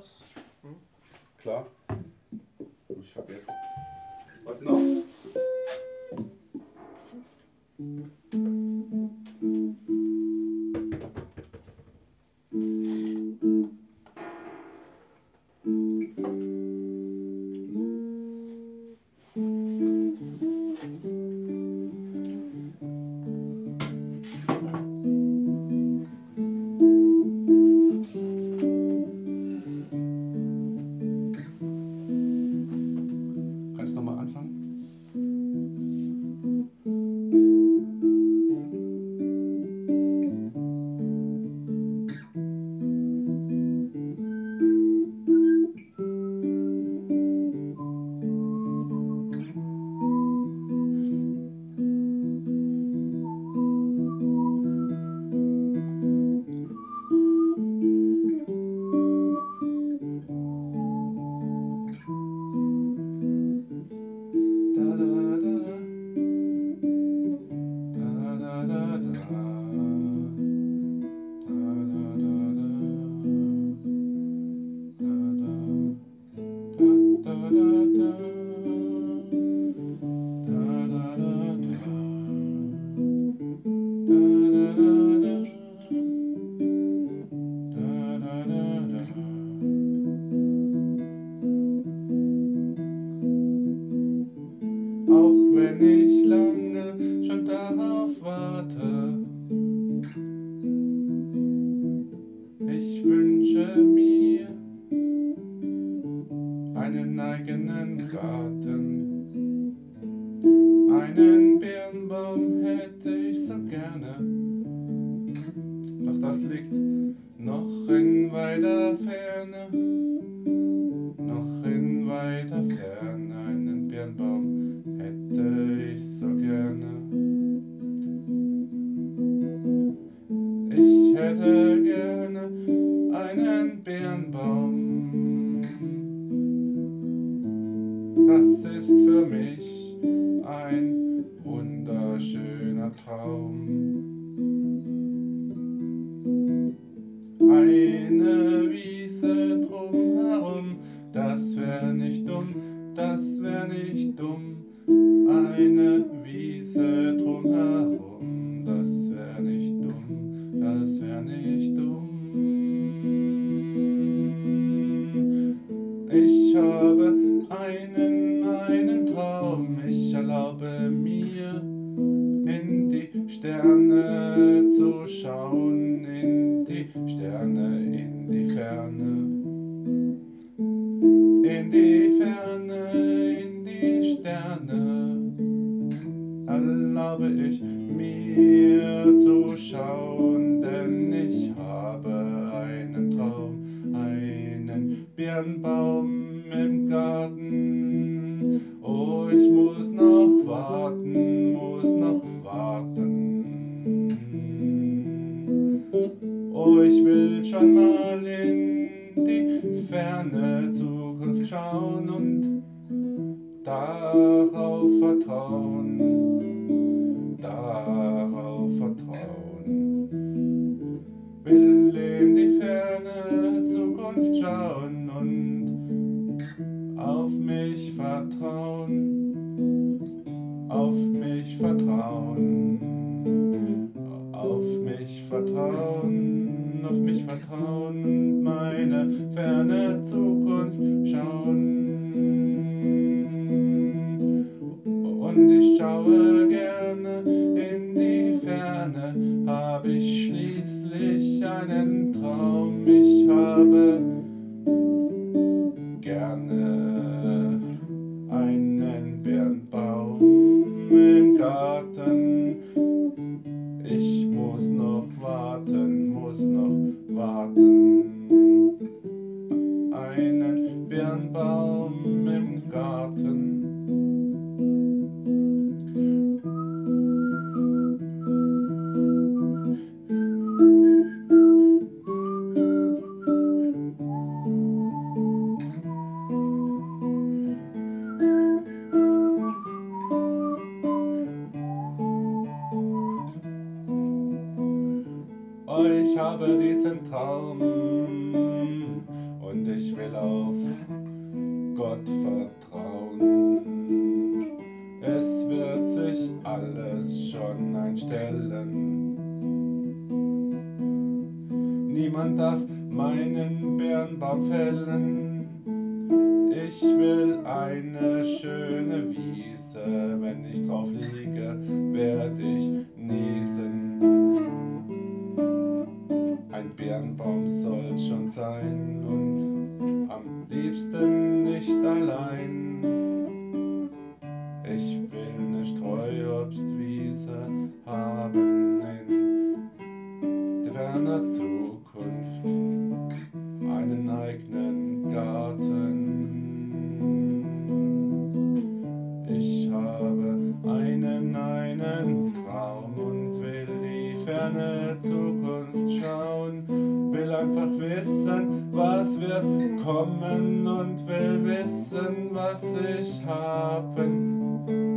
was? Hm? Klar. Nochmal anfangen? Ich lange schon darauf warte. Ich wünsche mir einen eigenen Garten, einen Birnbaum hätte ich so gerne, doch das liegt noch in weiter Ferne gerne einen Birnbaum. Das ist für mich ein wunderschöner Traum. Ich erlaube mir in die Sterne zu schauen, in die Sterne, in die Ferne. In die Ferne, in die Sterne, erlaube ich mir zu schauen, denn ich habe einen Traum, einen Birnbaum im Garten. Oh, ich muss noch warten, muss noch warten. Oh, ich will schon mal in die ferne Zukunft schauen und darauf vertrauen, darauf vertrauen. Auf mich vertrauen, auf mich vertrauen, auf mich vertrauen. Meine ferne Zukunft schauen. Warten. Einen Birnbaum ich habe diesen Traum und ich will auf Gott vertrauen. Es wird sich alles schon einstellen. Niemand darf meinen Bärenbaum fällen. Ich will eine schöne Wiese, wenn ich drauf liege, werde ich sein und am liebsten nicht allein. Ich will eine Streuobstwiese haben in der ferner Zukunft, einen eigenen Garten. Ich habe einen, einen Traum und will die ferne Zukunft schauen. Will einfach wissen, was wird kommen und will wissen, was ich haben.